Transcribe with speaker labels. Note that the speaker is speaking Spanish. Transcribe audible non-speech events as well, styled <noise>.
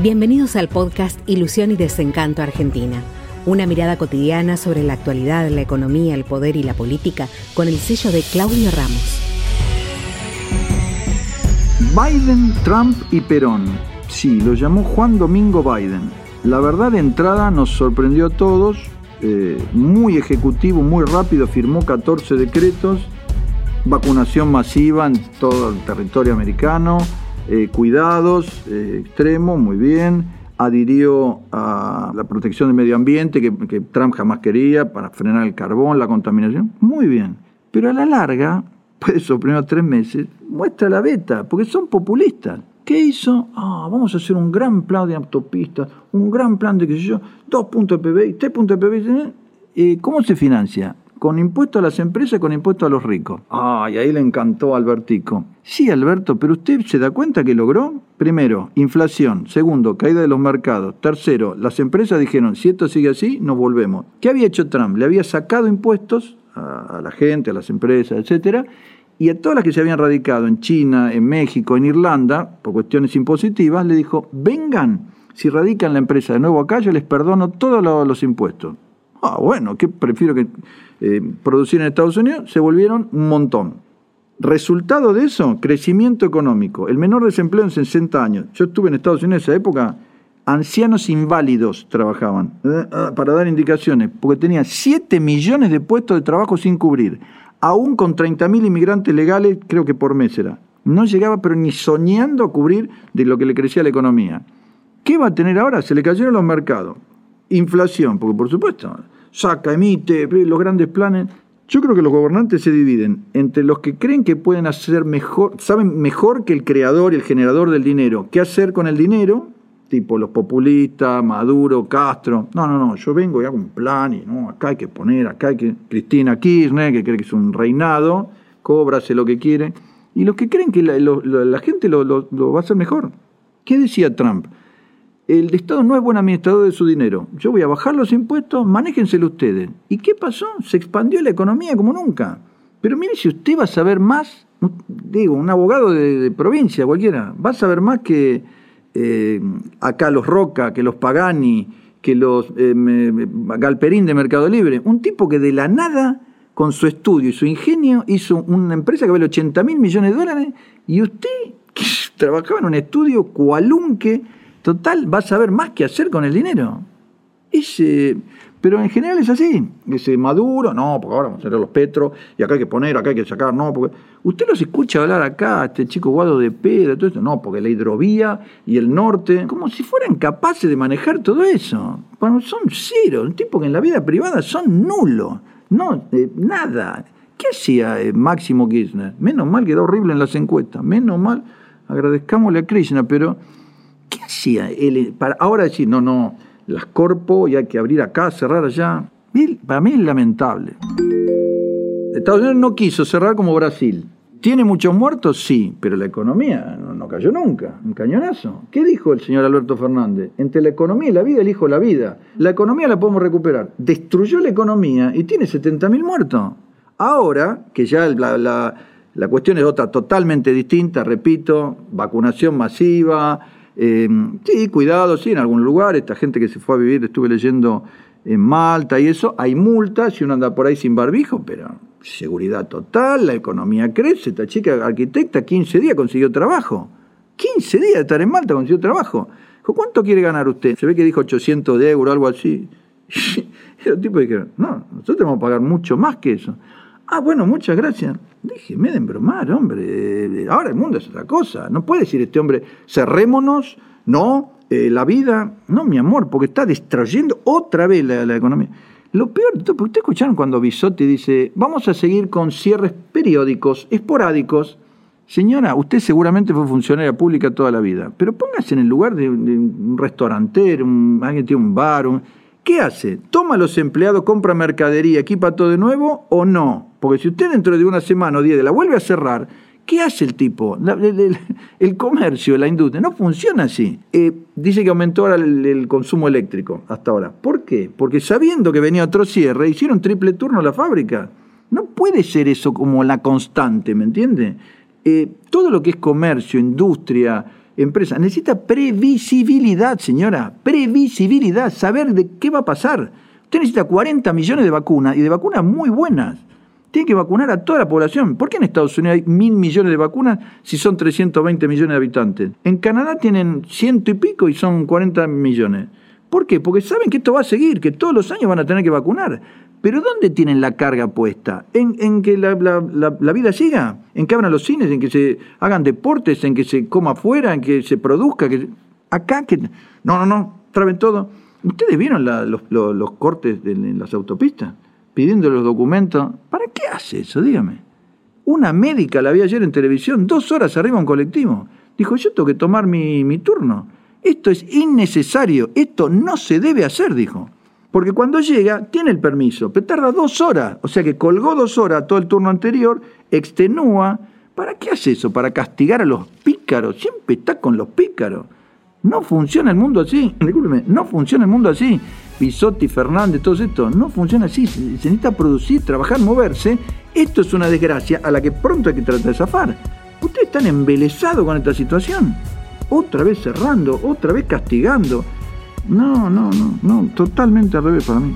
Speaker 1: Bienvenidos al podcast Ilusión y Desencanto Argentina. Una mirada cotidiana sobre la actualidad, la economía, el poder y la política con el sello de Claudio Ramos.
Speaker 2: Biden, Trump y Perón. Sí, lo llamó Juan Domingo Biden. La verdad de entrada nos sorprendió a todos, eh, muy ejecutivo, muy rápido, firmó 14 decretos, vacunación masiva en todo el territorio americano, eh, cuidados eh, extremos, muy bien, adhirió a la protección del medio ambiente que, Trump jamás quería para frenar el carbón, la contaminación, muy bien. Pero a la larga, <laughs> pues esos primeros tres meses, muestra la beta, porque son populistas. ¿Qué hizo? Ah, vamos a hacer un gran plan de autopistas, un gran plan de, qué sé yo, dos puntos de PBI, tres puntos de PBI. Eh, ¿Cómo se financia? Con impuestos a las empresas, con impuestos a los ricos. Ah, y ahí le encantó a Albertico. Sí, Alberto, pero usted se da cuenta que logró, primero, inflación, segundo, caída de los mercados, tercero, las empresas dijeron, si esto sigue así, nos volvemos. ¿Qué había hecho Trump? Le había sacado impuestos a, a la gente, a las empresas, etcétera, y a todas las que se habían radicado en China, en México, en Irlanda, por cuestiones impositivas, le dijo, vengan, si radican la empresa de nuevo acá, yo les perdono todos los impuestos. Ah, bueno, ¿qué prefiero que eh, producir en Estados Unidos? Se volvieron un montón. Resultado de eso, crecimiento económico. El menor desempleo en 60 años. Yo estuve en Estados Unidos en esa época, ancianos inválidos trabajaban, eh, eh, para dar indicaciones, porque tenía 7 millones de puestos de trabajo sin cubrir aún con 30.000 inmigrantes legales, creo que por mes era. No llegaba, pero ni soñando a cubrir de lo que le crecía la economía. ¿Qué va a tener ahora? Se le cayeron los mercados. Inflación, porque por supuesto, saca, emite, los grandes planes. Yo creo que los gobernantes se dividen entre los que creen que pueden hacer mejor, saben mejor que el creador y el generador del dinero, qué hacer con el dinero, tipo los populistas, Maduro, Castro. No, no, no, yo vengo y hago un plan y no, acá hay que poner, acá hay que... Cristina Kirchner, que cree que es un reinado, cóbrase lo que quiere. Y los que creen que la, la gente lo, lo, va a hacer mejor. ¿Qué decía Trump? El Estado no es buen administrador de su dinero. Yo voy a bajar los impuestos, manéjenselo ustedes. ¿Y qué pasó? Se expandió la economía como nunca. Pero mire, si usted va a saber más, digo, un abogado de, provincia, cualquiera, va a saber más que eh, acá los Roca, que los Pagani, que los eh, Galperín de Mercado Libre. Un tipo que de la nada, con su estudio y su ingenio, hizo una empresa que vale 80 mil millones de dólares y usted, <laughs> trabajaba en un estudio cualunque, total, va a saber más qué hacer con el dinero. Ese pero en general es así. Ese Maduro, no, porque ahora vamos a tener los petros, y acá hay que poner, acá hay que sacar, no, porque. Usted los escucha hablar acá, este chico Guado de Pedro, todo esto, no, porque la hidrovía y el norte, como si fueran capaces de manejar todo eso. Bueno, son cero, un tipo que en la vida privada son nulos, no, eh, nada. ¿Qué hacía eh, Máximo Kirchner? Menos mal que da horrible en las encuestas, menos mal, agradezcámosle a Krishna, pero ¿qué hacía él para ahora decir, no, no, las corpo y hay que abrir acá, cerrar allá. Para mí es lamentable. Estados Unidos no quiso cerrar como Brasil. ¿Tiene muchos muertos? Sí, pero la economía no, cayó nunca. Un cañonazo. ¿Qué dijo el señor Alberto Fernández? Entre la economía y la vida elijo la vida. La economía la podemos recuperar. Destruyó la economía y tiene 70.000 muertos. Ahora, que ya la cuestión es otra totalmente distinta, repito, vacunación masiva, eh, sí, cuidado, sí, en algún lugar, esta gente que se fue a vivir, estuve leyendo en Malta y eso, hay multas si uno anda por ahí sin barbijo, pero seguridad total, la economía crece, esta chica arquitecta 15 días consiguió trabajo, 15 días de estar en Malta consiguió trabajo. ¿Cuánto quiere ganar usted? Se ve que dijo 800 de euros, algo así. <laughs> Y los tipos dijeron, no, nosotros tenemos que pagar mucho más que eso. Ah, bueno, muchas gracias. Déjeme de embromar, hombre. Ahora el mundo es otra cosa. No puede decir este hombre, cerrémonos, no, eh, la vida. No, mi amor, porque está destruyendo otra vez la, economía. Lo peor de todo, ustedes escucharon cuando Bisotti dice, vamos a seguir con cierres periódicos, esporádicos. Señora, usted seguramente fue funcionaria pública toda la vida, pero póngase en el lugar de, de un restaurantero, un, alguien tiene un bar, un, ¿Qué hace? ¿Toma los empleados, compra mercadería, equipa todo de nuevo o no? Porque si usted dentro de una semana o diez la vuelve a cerrar, ¿qué hace el tipo? El, comercio, la industria, no funciona así. Eh, dice que aumentó ahora el, consumo eléctrico hasta ahora. ¿Por qué? Porque sabiendo que venía otro cierre, hicieron triple turno la fábrica. No puede ser eso como la constante, ¿me entiende? Eh, todo lo que es comercio, industria, empresa. Necesita previsibilidad, señora. Previsibilidad, saber de qué va a pasar. Usted necesita 40 millones de vacunas y de vacunas muy buenas. Tiene que vacunar a toda la población. ¿Por qué en Estados Unidos hay mil millones de vacunas si son 320 millones de habitantes? En Canadá tienen ciento y pico y son 40 millones. ¿Por qué? Porque saben que esto va a seguir, que todos los años van a tener que vacunar. Pero ¿dónde tienen la carga puesta? ¿En, que la, vida siga? ¿En que abran los cines? ¿En que se hagan deportes? ¿En que se coma afuera? ¿En que se produzca? Que... Acá que... No, no, no, traben todo. ¿Ustedes vieron los, cortes en las autopistas? Pidiendo los documentos. ¿Para qué hace eso? Dígame. Una médica la vi ayer en televisión, dos horas arriba un colectivo. Dijo, yo tengo que tomar mi, mi turno. Esto es innecesario, esto no se debe hacer, dijo. Porque cuando llega, tiene el permiso, pero tarda dos horas. O sea que colgó dos horas todo el turno anterior, extenúa. ¿Para qué hace eso? ¿Para castigar a los pícaros? Siempre está con los pícaros. No funciona el mundo así. <laughs> Discúlpeme, no funciona el mundo así. Pisotti, Fernández, todo esto. No funciona así. Se necesita producir, trabajar, moverse. Esto es una desgracia a la que pronto hay que tratar de zafar. Ustedes están embelesados con esta situación. Otra vez cerrando, otra vez castigando. No, no, no, no, totalmente al revés para mí.